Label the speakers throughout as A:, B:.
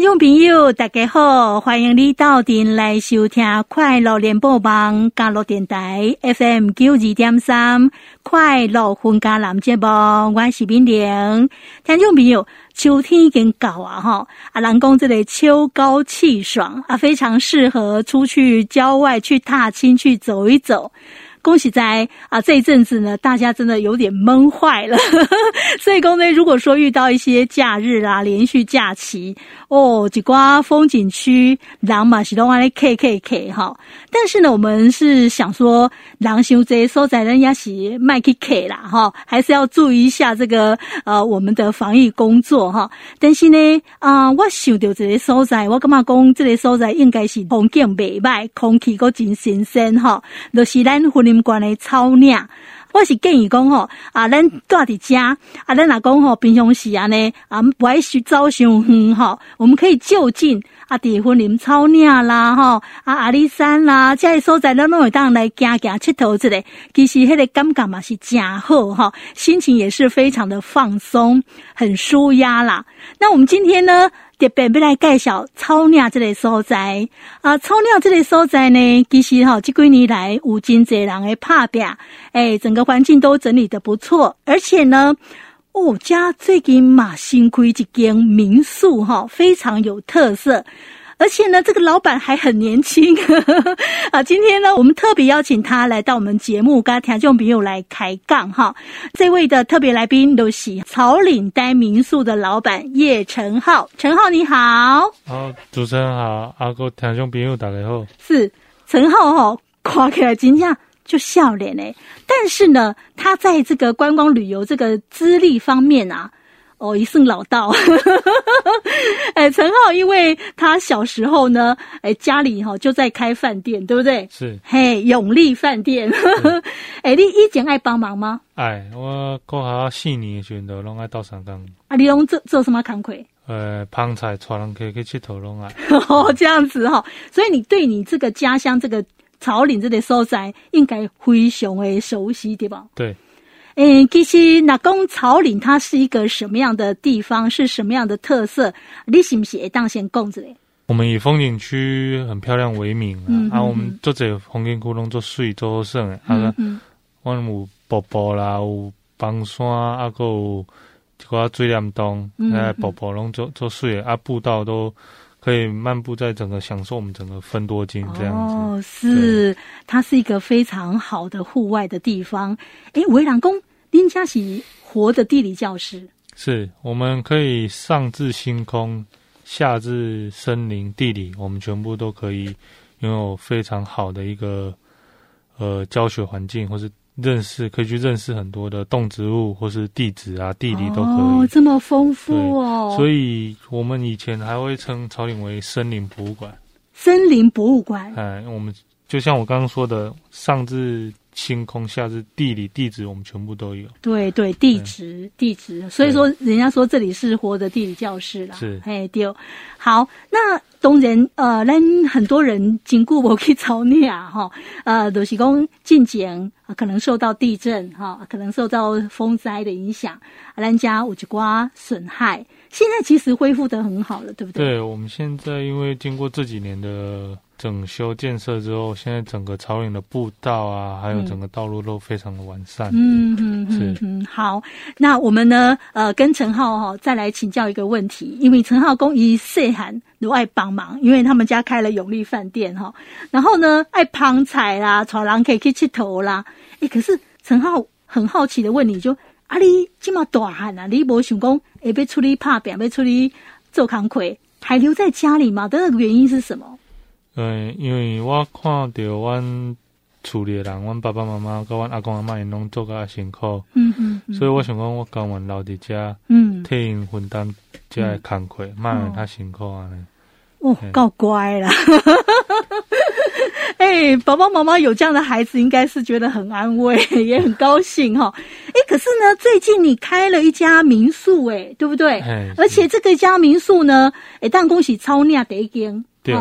A: 听众朋友，大家好，欢迎你到店来收听快乐联播网加乐电台 FM 九二点三快乐分家男节目，我是敏玲。听众朋友，秋天已经到啊，哈，啊，人讲这里秋高气爽啊，非常适合出去郊外去踏青去走一走。恭喜在啊！这一阵子呢，大家真的有点闷坏了。所以，公呢，如果说遇到一些假日啊，连续假期哦，几瓜风景区，狼嘛是都往来 K K K 哈。但是呢，我们是想说，狼修这所在人家是卖 K K 啦哈，还是要注意一下这个呃我们的防疫工作哈。但是呢，啊、我想到这个所在，我感觉讲这个所在应该是风景美歹，空气搁真新鲜哈，就是咱林关的草岭，我是建议讲吼，啊，咱住伫家，啊，咱若讲吼，平常时啊呢，啊，不爱去走伤远吼，我们可以就近啊，伫森林草岭啦，吼，啊，阿里山啦，这些所在咱拢会当来行行佚佗之类，其实迄个感觉嘛是真好哈，心情也是非常的放松，很舒压啦。那我们今天呢，特别要来介绍草岭这个所在啊，草岭这个所在呢，其实哈，这几年来有真侪人的拍拼，哎，整个环境都整理的不错，而且呢，我，家最近嘛新开一间民宿哈，非常有特色。而且呢，这个老板还很年轻呵呵 啊！今天呢，我们特别邀请他来到我们节目，跟听众朋友来开杠哈。这位的特别来宾都是草岭呆民宿的老板叶成浩，陈浩你好。
B: 好，主持人好，阿哥听众朋友大家好。
A: 是陈浩哈，夸起来真正就笑脸哎，但是呢，他在这个观光旅游这个资历方面啊。哦，一算老道，哎，陈浩，因为他小时候呢，哎，家里哈就在开饭店，对不对？
B: 是，
A: 嘿，永利饭店，哎，你以前爱帮忙吗？
B: 哎，我过下四年的时候都拢爱到上岗。
A: 啊，你拢做做什么工课？
B: 呃，捧菜，带人去去佚佗拢啊。
A: 哦，这样子哈，所以你对你这个家乡这个草岭这个所在，应该非常的熟悉，对吧？
B: 对。
A: 诶，其实那讲草岭，它是一个什么样的地方？是什么样的特色？你是不是会当先讲着嘞？
B: 我们以风景区很漂亮为名啊，嗯、啊我们做这风景区拢做水做胜诶，啊，我们有瀑布啦，有房山，啊，还有一个水帘洞，哎，瀑布拢做做水啊，步道都可以漫步在整个享受我们整个芬多金这样子。
A: 哦，是，它是一个非常好的户外的地方。诶，围栏宫。林家是活的地理教师，
B: 是我们可以上至星空，下至森林地理，我们全部都可以拥有非常好的一个呃教学环境，或是认识可以去认识很多的动植物，或是地质啊、地理都可以。
A: 哦，这么丰富哦！
B: 所以我们以前还会称草岭为森林博物馆。
A: 森林博物馆，
B: 哎，我们就像我刚刚说的，上至。星空下至地理地质，我们全部都有。
A: 对对，地质地质，所以说人家说这里是活的地理教室啦。
B: 是，
A: 嘿，丢。好，那当然，呃，咱很多人经过我去找你啊哈，呃，都、就是讲进前可能受到地震哈，可能受到风灾的影响，咱家有一寡损害。现在其实恢复的很好了，对不对？
B: 对，我们现在因为经过这几年的。整修建设之后，现在整个草岭的步道啊，还有整个道路都非常的完善。
A: 嗯嗯嗯嗯，好，那我们呢，呃，跟陈浩哈再来请教一个问题，因为陈浩公一岁寒都爱帮忙，因为他们家开了永利饭店哈，然后呢爱捧菜啦，带人可以去佚佗啦。哎，可是陈浩很好奇的问你就，啊，你这么大汉啊，你没想讲会被处理拍扁，被处理做工课，还留在家里吗？的原因是什么？
B: 对，因为我看到阮厝里的人，阮爸爸妈妈跟阮阿公阿妈因拢做甲辛苦，嗯嗯，嗯所以我想讲，我甘愿留伫遮，嗯，替因分担遮个工课，莫让他辛苦啊呢。
A: 哦，够乖啦！哎、欸，爸爸妈妈有这样的孩子，应该是觉得很安慰，也很高兴哈。哎、欸，可是呢，最近你开了一家民宿，哎，对不对？嘿而且这个家民宿呢，哎，但恭喜草岭第一间，对。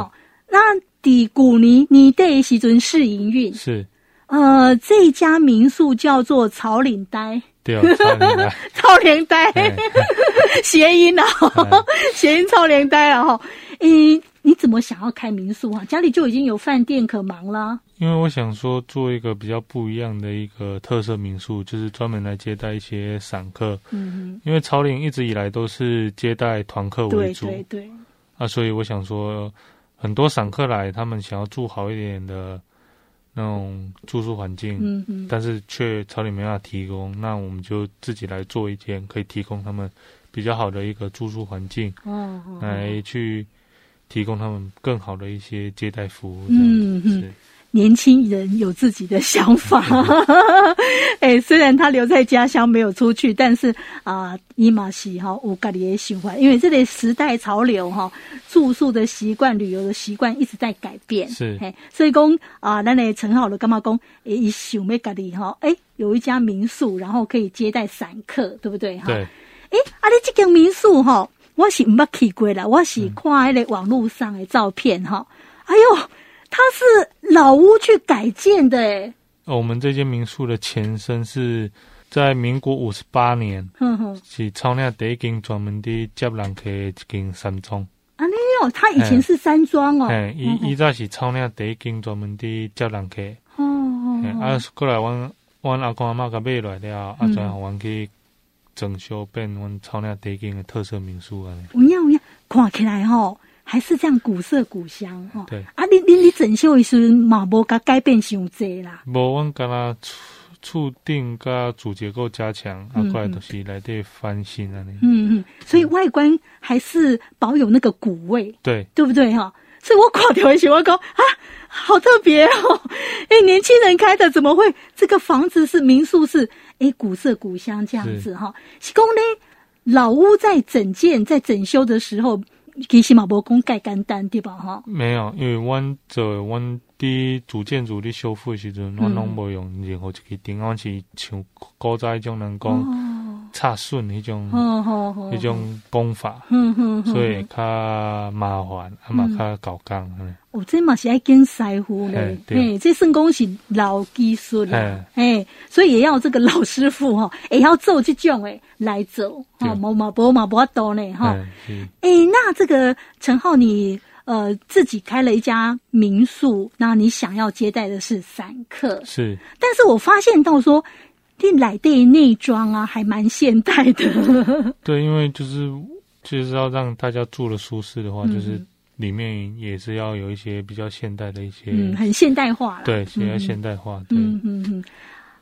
A: 那底古尼你对时阵试营运
B: 是，
A: 呃，这家民宿叫做草岭呆，
B: 对，超连呆，
A: 超连呆，谐音啊，谐音超连呆啊！哈，诶，你怎么想要开民宿啊？家里就已经有饭店可忙了。
B: 因为我想说，做一个比较不一样的一个特色民宿，就是专门来接待一些散客。嗯哼，因为草岭一直以来都是接待团客为主，对对对。啊，所以我想说，很多散客来，他们想要住好一点的。那种住宿环境，嗯嗯，但是却草里没办法提供，那我们就自己来做一间，可以提供他们比较好的一个住宿环境，哦，来去提供他们更好的一些接待服务，嗯嗯。
A: 年轻人有自己的想法，哎、欸，虽然他留在家乡没有出去，但是啊，伊玛西哈乌嘎里也喜欢，因为这类时代潮流哈，住宿的习惯、旅游的习惯一直在改变。
B: 是，
A: 哎，所以讲啊，那里陈好了干嘛讲？哎，一想要咖喱哈，哎，有一家民宿，然后可以接待散客，对不对？哈，
B: 对。
A: 哎，啊，你这间民宿哈，我是没去过啦，我是看那个网络上的照片哈，嗯、哎呦。它是老屋去改建的哎，
B: 我们这间民宿的前身是在民国五十八年，嗯哼，是草岭第一间专门的接人客的一间山庄。
A: 啊，没有，它以前是山庄哦。
B: 哎，伊伊早是草岭第一间专门的接人客。哦哦。啊，过来，阮阮阿公阿妈甲买来了，啊，再互阮去整修，变阮草岭第一间的特色民宿啊。
A: 有影有影，看起来吼。还是这样古色古香哈。
B: 对
A: 啊，你你你整修一时嘛，无甲改变伤济啦。
B: 无，阮干那厝顶甲主结构加强，啊，过来都是来对翻新啊。
A: 嗯嗯，所以外观还是保有那个古味，
B: 对
A: 对不对哈？所以我看到的时候我讲啊，好特别哦！哎，年轻人开的怎么会？这个房子是民宿是哎古色古香这样子哈。是讲呢，老屋在整建在整修的时候。其实嘛，无讲介简单对吧？哈，
B: 没有，因为阮做阮伫主建筑伫修复的时阵，阮拢无用任何一个钉，阮是像古早迄种人讲插顺迄种，迄种功法，所以较麻烦，啊嘛较搞工。
A: 哦，这嘛是爱跟师傅嘞，哎，这算讲是老技术啦，哎，所以也要这个老师傅哈，也要做这种诶来走，哈，无嘛无嘛无多呢，哈，哎，那这个陈浩，你呃自己开了一家民宿，那你想要接待的是散客，
B: 是，
A: 但是我发现到说，你来的内装啊，还蛮现代的，
B: 对，因为就是就是要让大家住的舒适的话，就是。里面也是要有一些比较现代的一些，
A: 嗯，很现代化，
B: 对，比较现代化，
A: 嗯嗯嗯，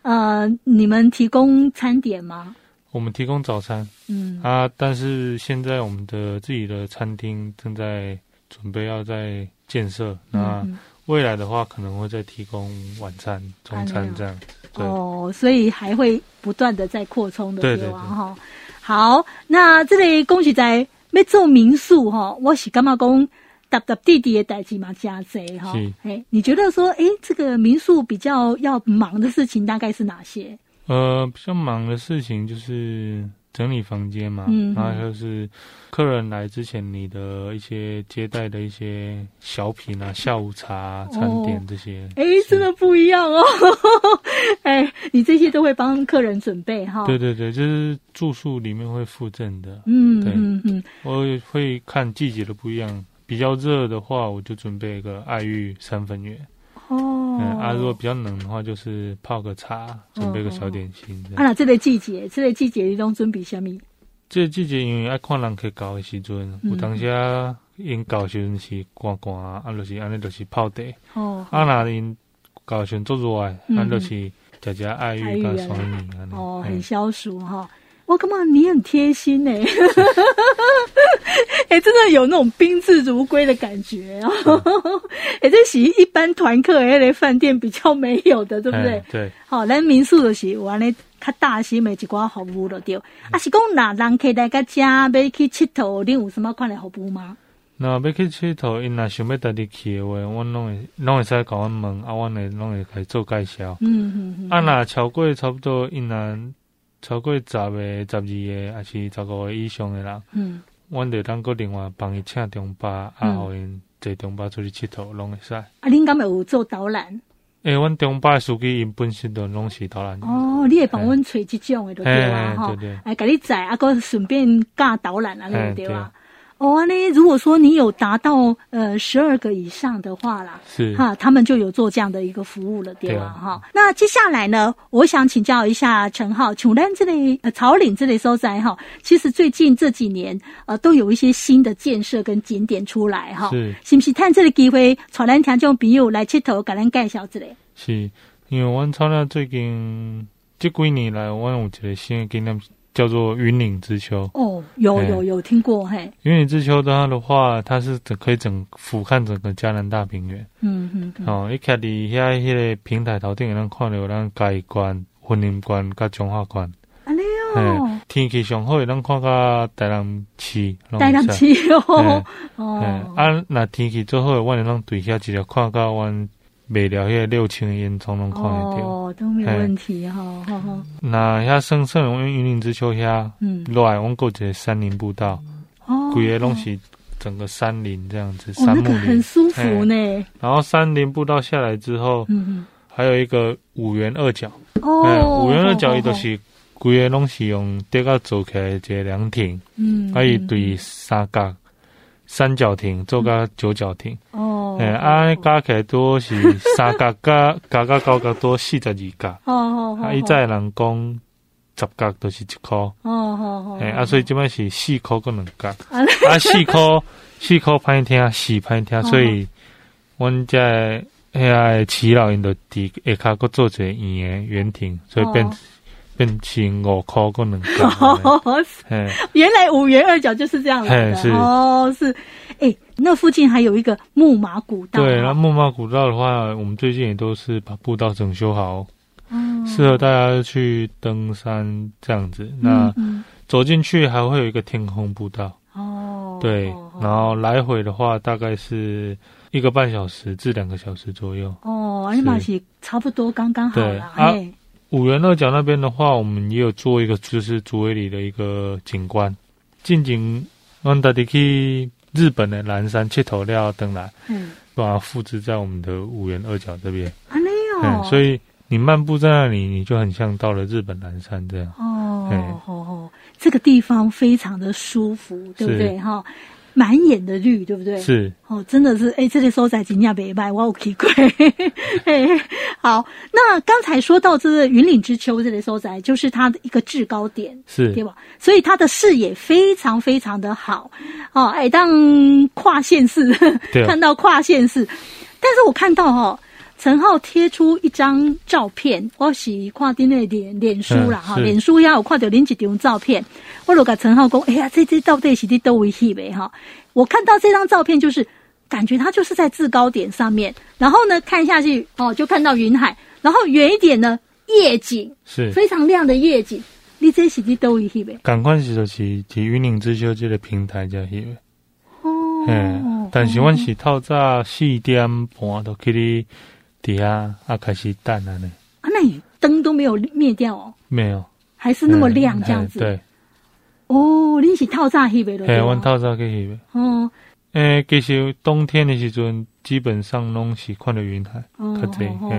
A: 呃，你们提供餐点吗？
B: 我们提供早餐，嗯。啊，但是现在我们的自己的餐厅正在准备要在建设，那未来的话可能会再提供晚餐、中餐这样。子。
A: 哦，所以还会不断的在扩充的，对吧？哈。好，那这里恭喜在没做民宿哈，我是干嘛讲？搭搭弟弟也代志嘛，加贼哈。哎，你觉得说，哎，这个民宿比较要忙的事情大概是哪些？
B: 呃，比较忙的事情就是整理房间嘛，嗯，然后就是客人来之前，你的一些接待的一些小品啊，下午茶、餐点这些。
A: 哎，真的不一样哦。哎，你这些都会帮客人准备哈？
B: 对对对，就是住宿里面会附赠的。
A: 嗯，对，嗯嗯，
B: 我会看季节的不一样。比较热的话，我就准备一个爱玉三分圆。哦，嗯啊，如果比较冷的话，就是泡个茶，准备个小点心。
A: 啊，那这个季节，这个季节你都准备什么？
B: 这个季节因为爱看人去搞的时阵，有当时因搞时阵是寒寒，啊，啊就是安尼就是泡茶。哦，啊，那因搞时做热的，安就是加加爱玉跟酸米。
A: 哦，很消暑哈。我干嘛？你很贴心呢、欸，哎、欸，真的有那种宾至如归的感觉啊！哎、嗯，这是一般团客哎，来饭店比较没有的，对不对？
B: 对。
A: 好，来民宿的是完了，较大些每一寡服务了，对。嗯、啊，是讲那人客来个家要去佚佗，你有什么款的服务吗？
B: 那要去佚佗，因若想要带你去的话，我拢会拢会使甲阮问，啊，阮会拢会来做介绍。嗯嗯嗯。啊，那超过差不多因若。超过十个、十二个，还是十五个以上的人，嗯，阮就当个另外帮伊请中巴，啊，互因坐中巴出去佚佗，拢会使。
A: 啊，恁敢有做导览？
B: 诶，阮中巴司机因本身都拢是导览。
A: 哦，你会帮阮找即种的就对啊，哈，哎，给你载，啊，个顺便教导览啊，对啊？哦，那如果说你有达到呃十二个以上的话啦，
B: 是
A: 哈，他们就有做这样的一个服务了，对吧？哈，那接下来呢，我想请教一下陈浩，琼丹这类呃草岭这类所在哈，其实最近这几年呃都有一些新的建设跟景点出来哈，
B: 是
A: 是不是？趁这个机会，草岭听众朋友来佚佗，给咱介绍之类。
B: 是因为我们草岭最近这几年来，我有一个新的经验。叫做云岭之丘
A: 哦，有有有听过嘿。
B: 云岭之丘它的话，它是整可以整俯瞰整个嘉南大平原。
A: 嗯嗯。
B: 哦，一开始遐迄个平台头顶，能看到咱嘉义关、云林关、甲彰化关。
A: 安尼哦。
B: 天气上好，能看到台南市。
A: 台南市哦。
B: 哦。啊，那天气最好，我能对遐直接看到阮。未了，迄个六千烟囱拢看得到
A: 哦，都没有问题哈，好好。
B: 那遐圣圣龙云林之丘遐，嗯，落来我们过一个山林步道，哦，规个拢是整个山林这样子，山木林，
A: 很舒服呢。
B: 然后山林步道下来之后，嗯，还有一个五元二角，
A: 哦，
B: 五元二角伊都是规个拢是用这个做起来一个凉亭，嗯，啊伊对三角。三角亭做个九角亭，哦，哎，啊，加起来都是三角 加加加高高多四十二角，哦哦啊，伊在人讲十角都是一块，哦哦哦，哎，啊，所以即摆是四箍个两角，啊，四箍 四箍歹听，四歹听，所以阮在遐耆老因着伫下骹阁做一个圆的圆亭，所以变。变成五块个两角，
A: 原来五元二角就是这样来的。是哦，是，哎，那附近还有一个木马古道。
B: 对，那木马古道的话，我们最近也都是把步道整修好，嗯，适合大家去登山这样子。那走进去还会有一个天空步道哦，对，然后来回的话大概是一个半小时至两个小时左右。
A: 哦，而且是差不多刚刚好了。哎。
B: 五元二角那边的话，我们也有做一个，就是竹围里的一个景观。近景，我们到底去日本的南山切头料登来，嗯，把它复制在我们的五元二角这边。
A: 啊，没有。
B: 嗯，所以你漫步在那里，你就很像到了日本南山这样。
A: 哦，哦哦，这个地方非常的舒服，对不对？哈。满眼的绿，对不对？
B: 是
A: 哦，真的是哎，这里收在金价北卖，哇，好奇怪。好，那刚才说到这个云岭之丘这里收在，就是它的一个制高点，
B: 是
A: 对吧？所以它的视野非常非常的好哦，哎，当跨县市，对 看到跨县市，但是我看到哈、哦。陈浩贴出一张照片，我是看的那脸脸书啦哈，脸书也有看到另一张照片。我就甲陈浩讲，哎呀，这这到底是在哪里去呗哈？我看到这张照片，就是感觉它就是在制高点上面，然后呢看下去哦，就看到云海，然后远一点呢夜景是非常亮的夜景。你这是在哪里去呗？
B: 赶快是就是去云岭之秀这个平台在去呗。哦，嗯，但是我是透早四点半都去哩。底下啊，开始淡了呢。
A: 啊，那你灯都没有灭掉哦？
B: 没有，
A: 还是那么亮这样子。
B: 对。
A: 哦，你是套炸去的？
B: 嘿，我透早去的。哦。诶，其实冬天的时阵，基本上拢是看到云海。哦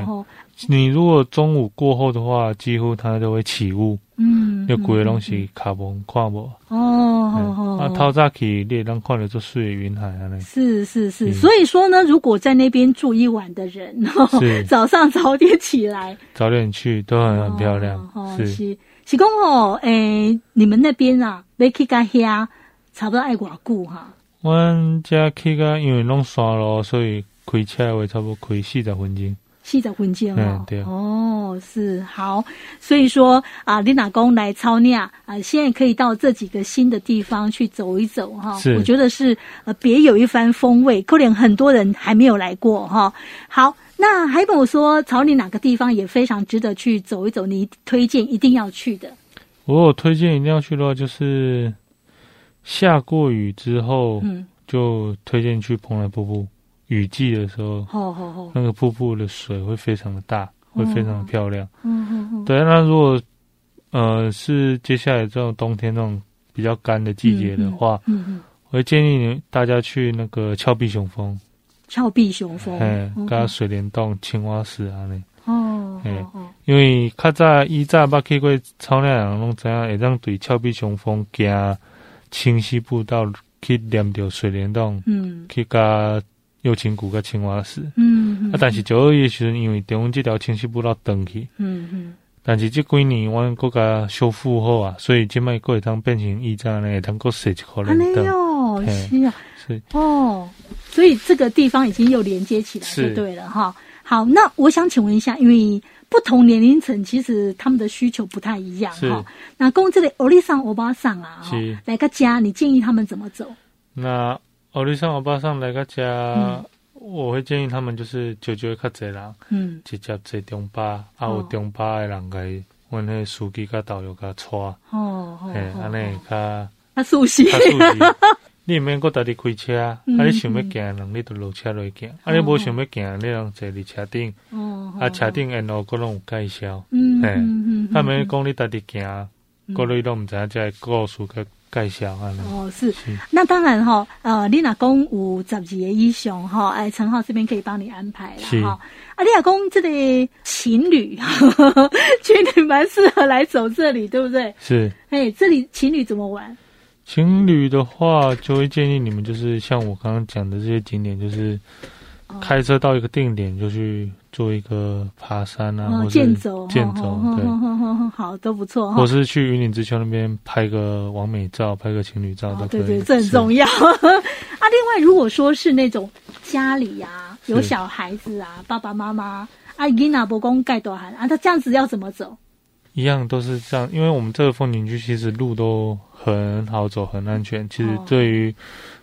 B: 哦。你如果中午过后的话，几乎它都会起雾。嗯。有贵的东西卡蒙看不。哦哦。啊，透早去你也能看得出水云海啊。
A: 是是是，所以说呢，如果在那边住一晚的人，早上早点起来，
B: 早点去都很很漂亮。是
A: 是讲哦，诶，你们那边啊，要去到遐，差不多爱偌久哈？
B: 阮家去个，因为拢山路，所以开车的话差不多开四十分钟。
A: 四十分钟哦，对哦，是好，所以说啊，你老公来草岭啊，现在可以到这几个新的地方去走一走哈，是我觉得是呃别有一番风味，可能很多人还没有来过哈。好，那还跟我说草岭哪个地方也非常值得去走一走，你推荐一定要去的。
B: 我有推荐一定要去的话，就是下过雨之后，嗯，就推荐去蓬莱瀑布。雨季的时候，那个瀑布的水会非常的大，会非常的漂亮。嗯嗯嗯。对，那如果呃是接下来这种冬天这种比较干的季节的话，嗯嗯，我会建议你大家去那个峭壁雄峰。
A: 峭壁雄蜂，
B: 嘿，加水帘洞、青蛙石啊那。
A: 哦，哎，
B: 因为较早以早捌去过草岭人拢知影，会当对峭壁雄峰行清溪步道去连着水帘洞，嗯，去加右青谷、甲青蛙石，嗯，啊，但是九二一时阵，因为中央这条清溪步道断去，嗯嗯，但是这几年阮国家修复好啊，所以即摆阁会当变成驿站呢，会当阁设一个帘洞，
A: 哦，是啊，是哦，所以这个地方已经又连接起来，就对了哈。好，那我想请问一下，因为不同年龄层其实他们的需求不太一样哈。那公这里欧丽桑欧巴桑啊，来个家，你建议他们怎么走？
B: 那欧丽桑欧巴桑来个家，嗯、我会建议他们就是就就较济人，嗯，直接坐中巴，啊有中巴的人来，阮那司机甲导游甲带，哦，嘿，安尼较
A: 较熟悉。
B: 你毋免搁家己开车，啊！你想要行人，你就落车落去行。啊！你无想要行，你拢坐伫车顶。哦。啊，车顶沿路各拢有介绍。嗯嗯嗯。啊，免讲你家己行，各类拢毋知影，这个故事甲介绍安尼。
A: 哦，是。那当然哈，呃，你若讲有十二个以上哈，哎，陈浩这边可以帮你安排了哈。啊，你若讲这里情侣，情侣蛮适合来走这里，对不对？
B: 是。
A: 哎，这里情侣怎么玩？
B: 情侣的话，就会建议你们就是像我刚刚讲的这些景点，就是开车到一个定点就去做一个爬山啊，或者健走，健走，对，
A: 好，都不错。
B: 我是去云岭之丘那边拍个完美照，拍个情侣照都可以。
A: 对对，这很重要。啊，另外，如果说是那种家里呀有小孩子啊，爸爸妈妈啊，囡仔伯公盖多汗啊，他这样子要怎么走？
B: 一样都是这样，因为我们这个风景区其实路都很好走，很安全。其实对于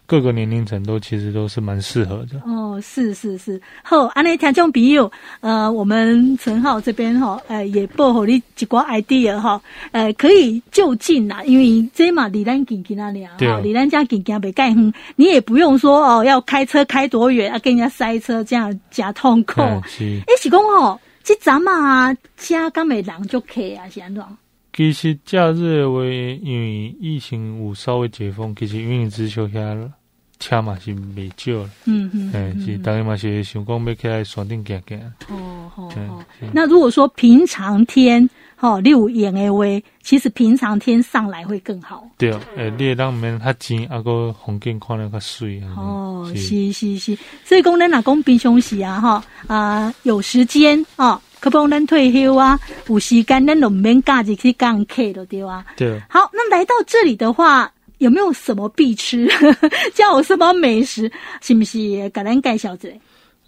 B: 各个年龄层都其实都是蛮适合的。
A: 哦，是是是。好，安尼听众朋友，呃，我们陈浩这边哈，呃，也报好你一个 idea 哈，呃，可以就近啦，因为这嘛离咱近近那里啊，离咱家近近袂介远，你也不用说哦，要开车开多远啊，跟人家塞车这样假痛苦。哎、嗯，是讲哦。这阵嘛，车刚没人就可以啊，是安怎？
B: 其实假日的话，因为疫情有稍微解封，其实云岭之丘遐车嘛是未少了。嗯嗯，哎、嗯，是大家嘛是想讲要起来山顶行行。
A: 哦哦哦。那如果说平常天，吼、哦，你有闲的话，其实平常天上来会更好。
B: 对，诶、欸，你会当毋免较钱，啊个风景看了较水啊。
A: 哦，是是是，所以讲咱若讲平常时啊，哈啊，有时间啊，可帮咱退休啊，有时间咱就毋免假日去讲客了，对啊。
B: 对。
A: 好，那来到这里的话，有没有什么必吃？叫我什么美食？是不是？给咱介绍一下。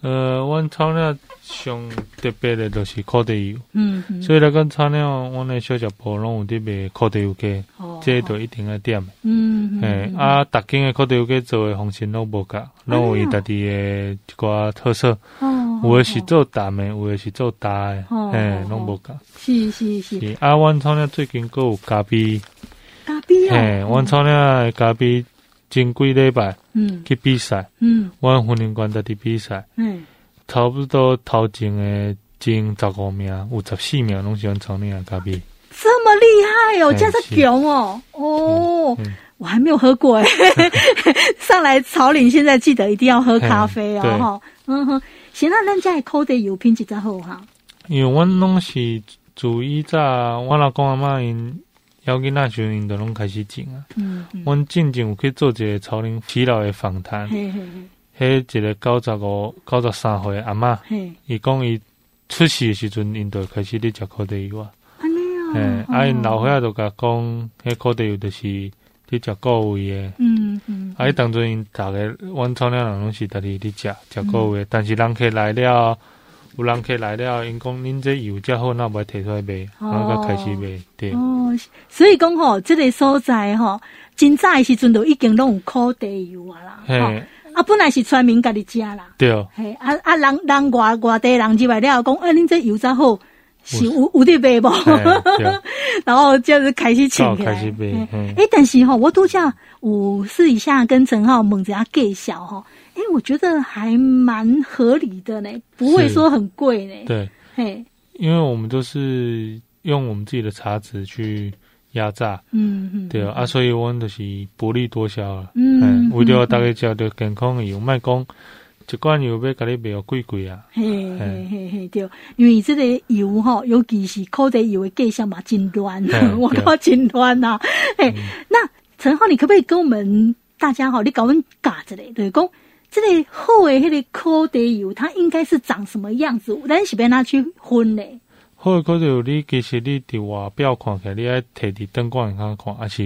B: 呃，阮草岭上特别的就是烤地油，嗯，嗯，所以来讲草岭，阮的小食铺拢有伫卖烤地油鸡，哦，这都一定要点，嗯，诶，啊，逐间的烤地油鸡做的方式拢无共，拢有伊家己的一寡特色，哦，有的是做淡的，有的是做大的，哦，诶，拢无共，
A: 是是是，
B: 啊，阮草岭最近阁有咖啡，
A: 咖啡啊，
B: 嘿，阮草岭的咖啡。前几礼拜，嗯，去比赛，嗯，我婚姻馆在啲比赛，嗯，差不多头前的前十五名，有十四名拢喜欢草岭咖啡，
A: 这么厉害哦，这是强哦，哦，我还没有喝过诶，上来草岭现在记得一定要喝咖啡哦，哈，嗯哼，行，那咱家的烤地油品质真好哈，
B: 因为阮拢是注意在我老公阿妈因。要囡仔时阵，因都拢开始种啊。嗯，阮进前有去做一个草岭耆老的访谈。迄一个九十五、九十三岁阿嬷，伊讲伊出世的时阵，因就开始咧食烤地油啊。安尼啊。嘿，啊，因老岁仔就甲讲，迄烤地油就是咧食固胃的。嗯嗯。啊，伊当阵因逐个，阮草岭人拢是逐日咧食食固胃，但是人客来了。有人客来了，因讲恁这油较好，那不摕出来卖，然后才开始卖。对
A: 哦，所以讲吼，这个所在吼，真早的时阵都已经拢有烤地油啊啦。嘿，啊，本来是村民家己食啦。
B: 对哦。
A: 嘿，啊啊，人人外外地人入来了，讲，哎，恁这油炸好，是 有有得卖无？然后就是开始请开始卖。哎，但是吼，我拄则有试一下跟陈浩问一下介绍吼。哎，我觉得还蛮合理的呢，不会说很贵呢。
B: 对，嘿，因为我们都是用我们自己的茶籽去压榨，嗯嗯，对啊，所以我们就是薄利多销了。嗯，为了大家吃到健康的油，卖讲一罐油要甲你卖贵贵啊。
A: 嘿嘿嘿嘿，对，因为这个油哈，尤其是烤的油的价钱嘛，真乱，我靠，真乱呐。哎，那陈浩，你可不可以跟我们大家哈，你搞问嘎子嘞，对讲。这个好的那个烤地油，它应该是长什么样子？咱是要拿去分嘞。
B: 好的烤地油，你其实你伫外表看起来，你爱摕伫灯光下看，还是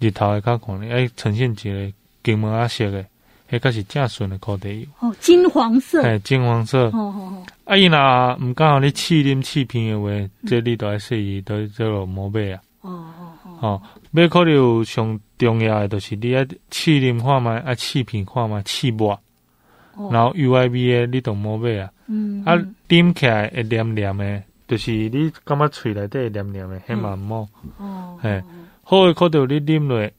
B: 日头下看，你爱呈现一个金黄色的，迄个是正纯的烤地油。
A: 哦，金黄色。
B: 哎，金黄色。哦哦哦。啊，伊若毋刚好你试啉试片的话，嗯、这里都爱说伊都叫做毛贝啊。哦哦哦。哦，买烤地油上。重要的就是你爱试啉看嘛，爱试片看嘛，试抹，然后 U I B A 你都摸买啊，嗯，啊，啉起来会黏黏的，就是你感觉喙内底会黏黏的，很嘛摸，哦，嘿，好的烤地油你啉落，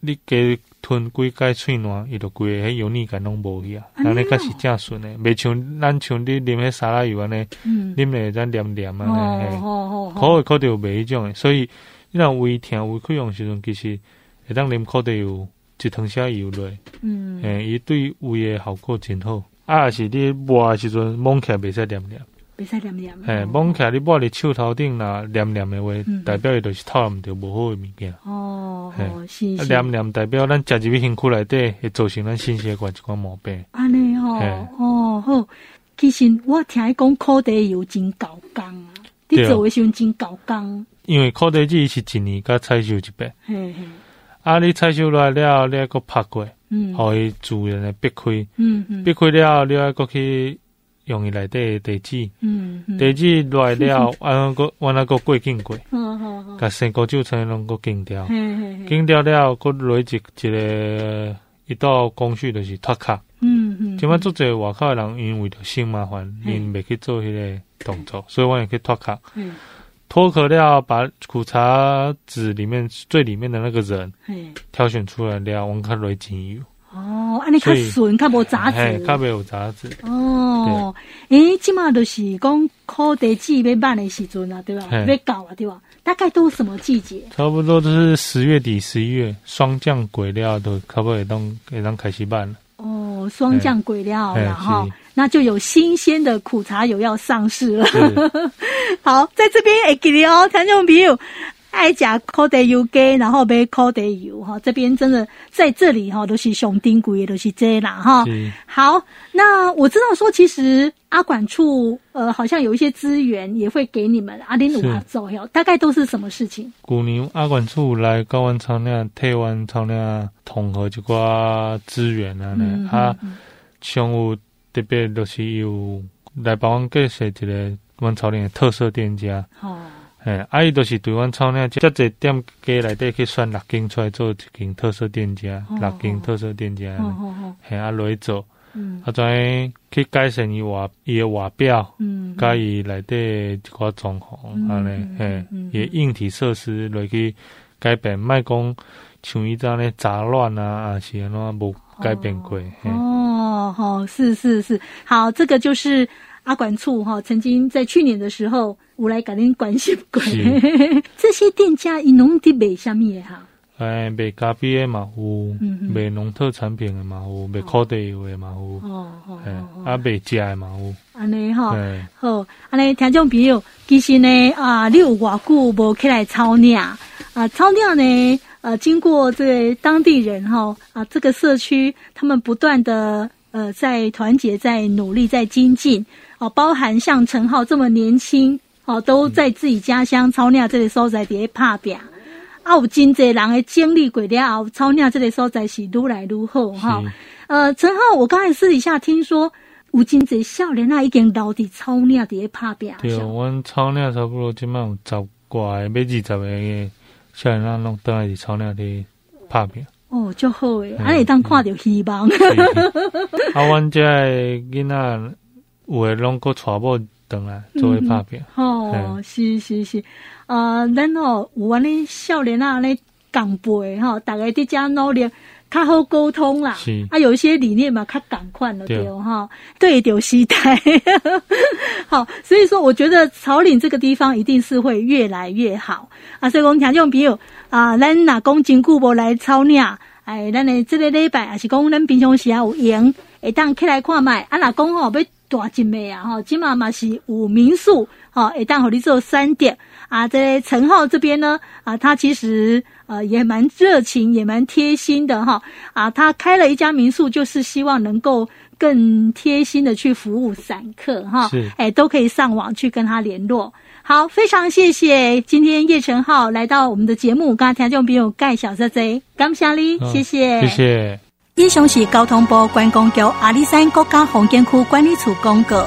B: 你加吞几盖喙暖，伊就规个迄油腻感拢无去啊，安尼才是正顺的，袂像咱像你啉迄沙拉油安尼，啉落会再黏黏啊，嘿，好的烤地油袂迄种的，所以你若胃疼胃溃疡时阵，其实。会当啉烤地油，一汤下油落，嗯，诶，伊对胃诶效果真好。啊，是你抹诶时阵摸起来袂使黏黏，
A: 袂使黏黏。
B: 诶，摸起来你抹伫手头顶若黏黏诶话，代表伊就是透毋着无好诶物件。哦，哦是。黏黏代表咱食入去身躯内底，会造成咱心血管一寡毛病。
A: 安尼吼，哦好。其实我听伊讲烤地油真够工啊，你做诶时阵真够工。
B: 因为烤地油是一年甲采收一遍。嘿嘿。啊！你采收来了，你还阁拍过，嗯，互伊自然的避开，嗯嗯，避开了，你还阁去用伊内底地址，嗯嗯，地基来了，啊，阁完了阁过境过，嗯嗯嗯，甲生果酒成拢阁禁掉，禁掉了，佫落一一个一道工序，就是脱壳，嗯嗯，即摆做侪外口诶人，因为着嫌麻烦，因袂去做迄个动作，所以我会去脱壳，嗯。脱壳料，把苦茶籽里面最里面的那个人，挑选出来料，我们看瑞精油。
A: 哦，啊，你看笋，看无杂质，
B: 看没有杂质。
A: 哦，诶，起码都是讲烤地季要办的时阵啊，对吧？要搞啊，对吧？大概都什么季节？
B: 差不多都是十月底、十一月，霜降鬼料都差不多也当也当开始办了。
A: 哦，霜降鬼料，然后。那就有新鲜的苦茶油要上市了。好，在这边哎，给你哦，听众朋友，爱吃烤地油鸡，然后买烤地油哈，这边真的在这里哈，都是上顶贵，都是这啦哈。好，那我知道说，其实阿管处呃，好像有一些资源也会给你们阿林鲁阿做哟，大概都是什么事情？
B: 古年阿管处来高湾草岭、台湾草岭统合这个资源啊，呢啊，商务。特别就是有来帮阮介绍一个阮草岭的特色店家，哦，哎，啊伊就是对阮草岭这这店家内底去选六间出来做一间特色店家，哦、六间特色店家，哦哦啊来做，嗯，啊再去改善伊外伊诶外表，嗯，甲伊内底一寡装潢，安尼，嘿，伊诶硬体设施落去改变，莫讲像伊这样咧杂乱啊，啊是安怎无改变过，哦。
A: 好，是是是，好，这个就是阿管处哈，曾经在去年的时候，我来改您关心过。这些店家以农地卖什么哈？
B: 哎，卖咖啡的嘛有，卖农特产品的嘛有，卖烤地油的嘛有，哦哦，啊卖食的嘛有。
A: 安尼哈，好，安尼听众朋友，其实呢，啊，你有偌久无起来草岭啊，草岭呢？呃，经过这当地人哈啊，这个社区他们不断的呃在团结、在努力、在精进哦，包含像陈浩这么年轻哦，都在自己家乡草岭这里所在底下打拼啊，有真侪人的经历过了，草岭这里所在是愈来愈好哈。呃，陈浩，我刚才私底下听说有真侪少年啊，已经留在草岭底下打拼。
B: 对，我们草岭差不多今麦有十挂个，要二十个。像人那弄等来是草岭的拍片
A: 哦，就好诶，安尼当看着希望。
B: 啊，阮遮囡仔有诶拢个娶某等来做为拍片。
A: 哦，是是是，啊，咱哦有安尼少年啊，安尼共辈吼，逐个伫遮努力，较好沟通啦。是啊，有一些理念嘛，较赶快了对哈，对，着时代。好，所以说我觉得草岭这个地方一定是会越来越好。啊，所以讲听众朋友啊，咱若讲真久无来草岭，哎，咱诶这个礼拜也是讲咱平常时啊有闲，会当起来看卖。啊，若讲吼要大金的啊，吼，起码嘛是有民宿，吼，会当互你做三点啊。在陈浩这边呢，啊，他其实呃也蛮热情，也蛮贴心的哈。啊，他开了一家民宿，就是希望能够更贴心的去服务散客哈。是，哎，都可以上网去跟他联络。好，非常谢谢今天叶承浩来到我们的节目，刚才听众朋友介绍这些，感谢你，谢谢，
B: 谢谢。
A: 以上是交通部观光局阿里山国家风景区管理处公告。